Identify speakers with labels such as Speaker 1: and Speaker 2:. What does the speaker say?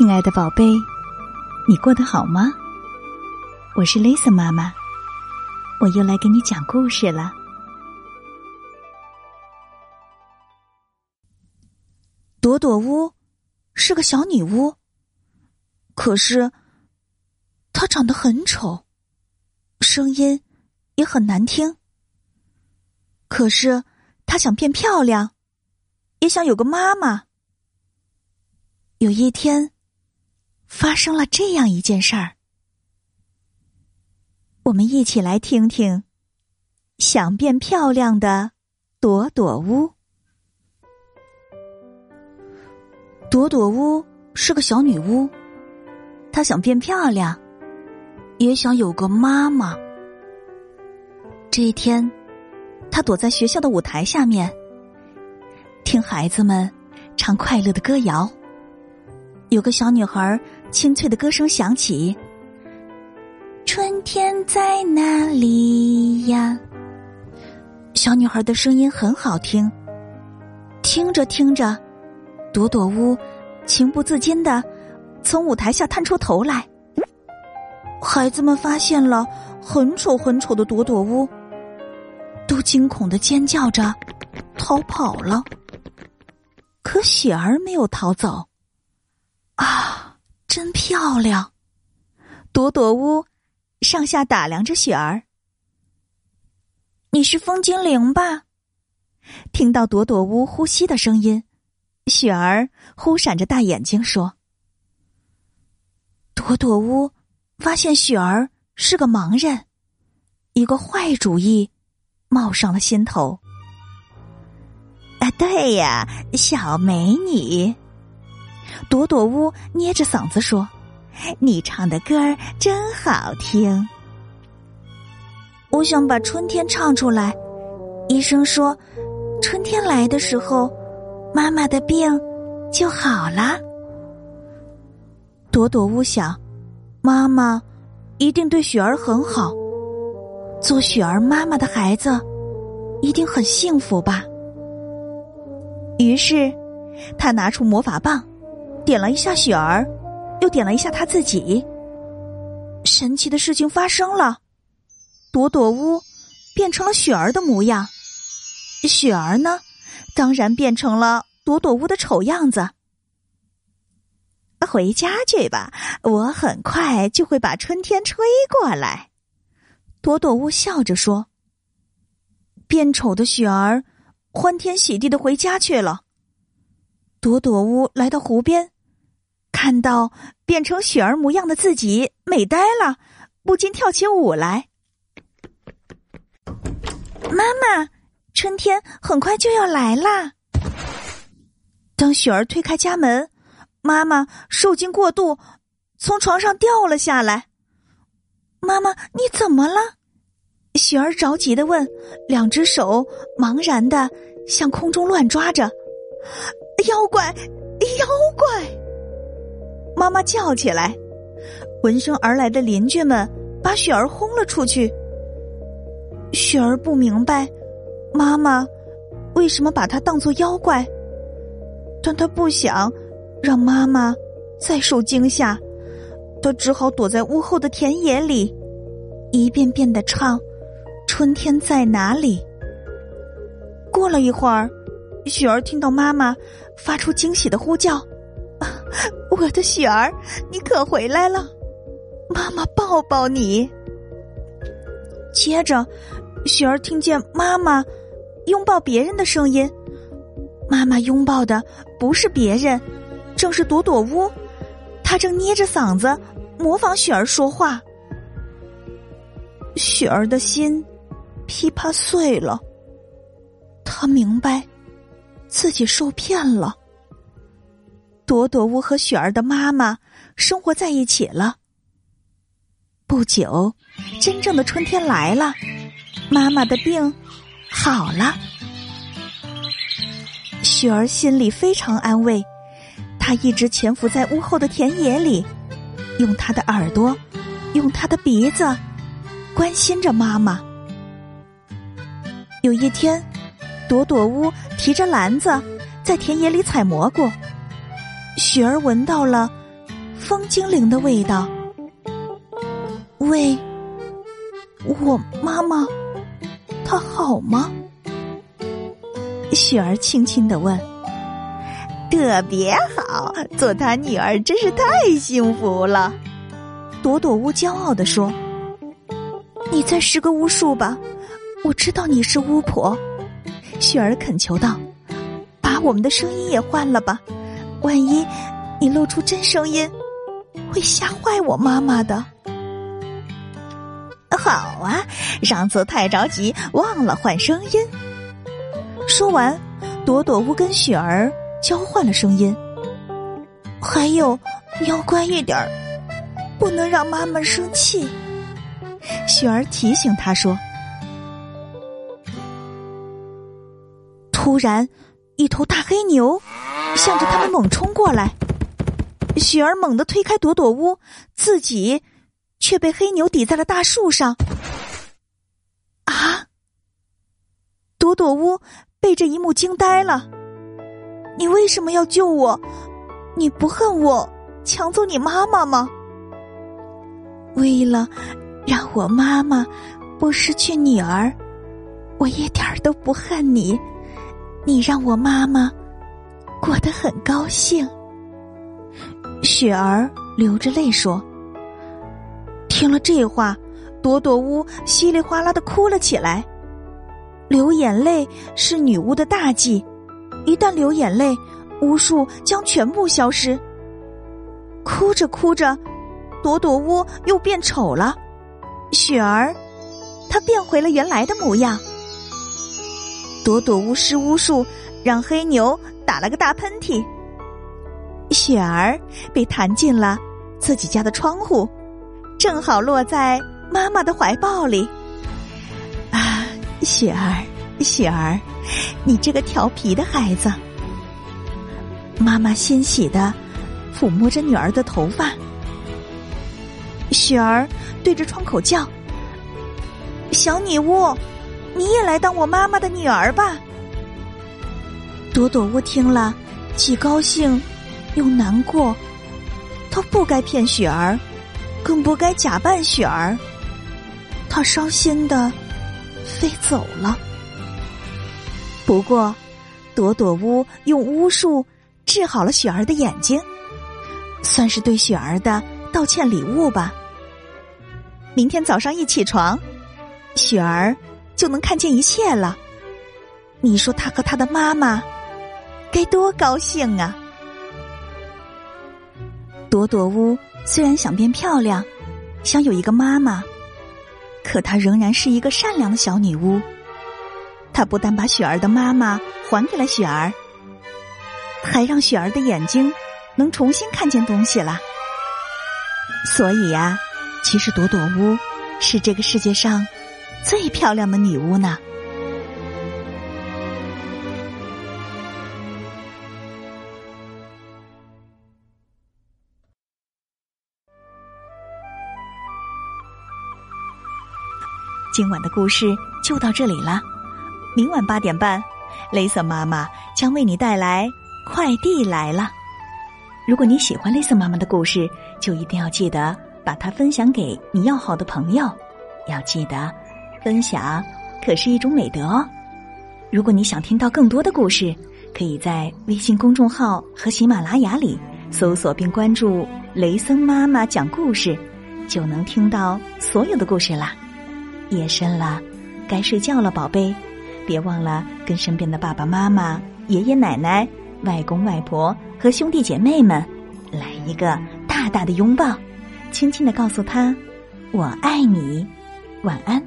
Speaker 1: 亲爱的宝贝，你过得好吗？我是 Lisa 妈妈，我又来给你讲故事了。
Speaker 2: 朵朵屋是个小女巫，可是她长得很丑，声音也很难听。可是她想变漂亮，也想有个妈妈。有一天。发生了这样一件事儿，我们一起来听听。想变漂亮的朵朵屋，朵朵屋是个小女巫，她想变漂亮，也想有个妈妈。这一天，她躲在学校的舞台下面，听孩子们唱快乐的歌谣。有个小女孩。清脆的歌声响起，春天在哪里呀？小女孩的声音很好听。听着听着，朵朵屋情不自禁的从舞台下探出头来。孩子们发现了很丑很丑的朵朵屋，都惊恐的尖叫着逃跑了。可雪儿没有逃走。啊！真漂亮，朵朵屋上下打量着雪儿。你是风精灵吧？听到朵朵屋呼吸的声音，雪儿忽闪着大眼睛说：“朵朵屋发现雪儿是个盲人，一个坏主意冒上了心头。”啊，对呀，小美女。朵朵屋捏着嗓子说：“你唱的歌儿真好听，我想把春天唱出来。医生说，春天来的时候，妈妈的病就好了。”朵朵屋想，妈妈一定对雪儿很好，做雪儿妈妈的孩子一定很幸福吧。于是，他拿出魔法棒。点了一下雪儿，又点了一下他自己。神奇的事情发生了，朵朵屋变成了雪儿的模样，雪儿呢，当然变成了朵朵屋的丑样子。回家去吧，我很快就会把春天吹过来。朵朵屋笑着说：“变丑的雪儿欢天喜地的回家去了。”朵朵屋来到湖边，看到变成雪儿模样的自己，美呆了，不禁跳起舞来。妈妈，春天很快就要来啦！当雪儿推开家门，妈妈受惊过度，从床上掉了下来。妈妈，你怎么了？雪儿着急的问，两只手茫然的向空中乱抓着。妖怪，妖怪！妈妈叫起来，闻声而来的邻居们把雪儿轰了出去。雪儿不明白妈妈为什么把她当做妖怪，但她不想让妈妈再受惊吓，她只好躲在屋后的田野里，一遍遍的唱《春天在哪里》。过了一会儿。雪儿听到妈妈发出惊喜的呼叫：“啊 我的雪儿，你可回来了！妈妈抱抱你。”接着，雪儿听见妈妈拥抱别人的声音。妈妈拥抱的不是别人，正是朵朵屋。她正捏着嗓子模仿雪儿说话。雪儿的心噼啪碎了。她明白。自己受骗了。朵朵屋和雪儿的妈妈生活在一起了。不久，真正的春天来了，妈妈的病好了。雪儿心里非常安慰，她一直潜伏在屋后的田野里，用她的耳朵，用她的鼻子，关心着妈妈。有一天。朵朵屋提着篮子在田野里采蘑菇，雪儿闻到了风精灵的味道。喂，我妈妈，她好吗？雪儿轻轻的问。
Speaker 3: 特别好，做她女儿真是太幸福了。
Speaker 2: 朵朵巫骄傲的说：“你再施个巫术吧，我知道你是巫婆。”雪儿恳求道：“把我们的声音也换了吧，万一你露出真声音，会吓坏我妈妈的。”
Speaker 3: 好啊，上次太着急忘了换声音。
Speaker 2: 说完，朵朵巫跟雪儿交换了声音。还有，你要乖一点儿。不能让妈妈生气，雪儿提醒他说。突然，一头大黑牛向着他们猛冲过来，雪儿猛地推开朵朵屋，自己却被黑牛抵在了大树上。啊！朵朵屋被这一幕惊呆了。你为什么要救我？你不恨我抢走你妈妈吗？为了让我妈妈不失去女儿，我一点都不恨你。你让我妈妈得很高兴。雪儿流着泪说：“听了这话，朵朵巫稀里哗啦的哭了起来。流眼泪是女巫的大忌，一旦流眼泪，巫术将全部消失。哭着哭着。”朵朵巫又变丑了，雪儿，她变回了原来的模样。朵朵巫师巫术，让黑牛打了个大喷嚏，雪儿被弹进了自己家的窗户，正好落在妈妈的怀抱里。啊，雪儿，雪儿，你这个调皮的孩子！妈妈欣喜的抚摸着女儿的头发。雪儿对着窗口叫：“小女巫，你也来当我妈妈的女儿吧。”朵朵屋听了，既高兴又难过。他不该骗雪儿，更不该假扮雪儿。他伤心的飞走了。不过，朵朵屋用巫术治好了雪儿的眼睛，算是对雪儿的道歉礼物吧。明天早上一起床，雪儿就能看见一切了。你说他和他的妈妈该多高兴啊！朵朵屋虽然想变漂亮，想有一个妈妈，可她仍然是一个善良的小女巫。她不但把雪儿的妈妈还给了雪儿，还让雪儿的眼睛能重新看见东西了。所以呀。其实朵朵屋是这个世界上最漂亮的女巫呢。今晚的故事就到这里了，明晚八点半，雷瑟妈妈将为你带来《快递来了》。如果你喜欢雷瑟妈妈的故事，就一定要记得。把它分享给你要好的朋友，要记得，分享可是一种美德哦。如果你想听到更多的故事，可以在微信公众号和喜马拉雅里搜索并关注“雷森妈妈讲故事”，就能听到所有的故事啦。夜深了，该睡觉了，宝贝，别忘了跟身边的爸爸妈妈、爷爷奶奶、外公外婆和兄弟姐妹们来一个大大的拥抱。轻轻的告诉他：“我爱你，晚安。”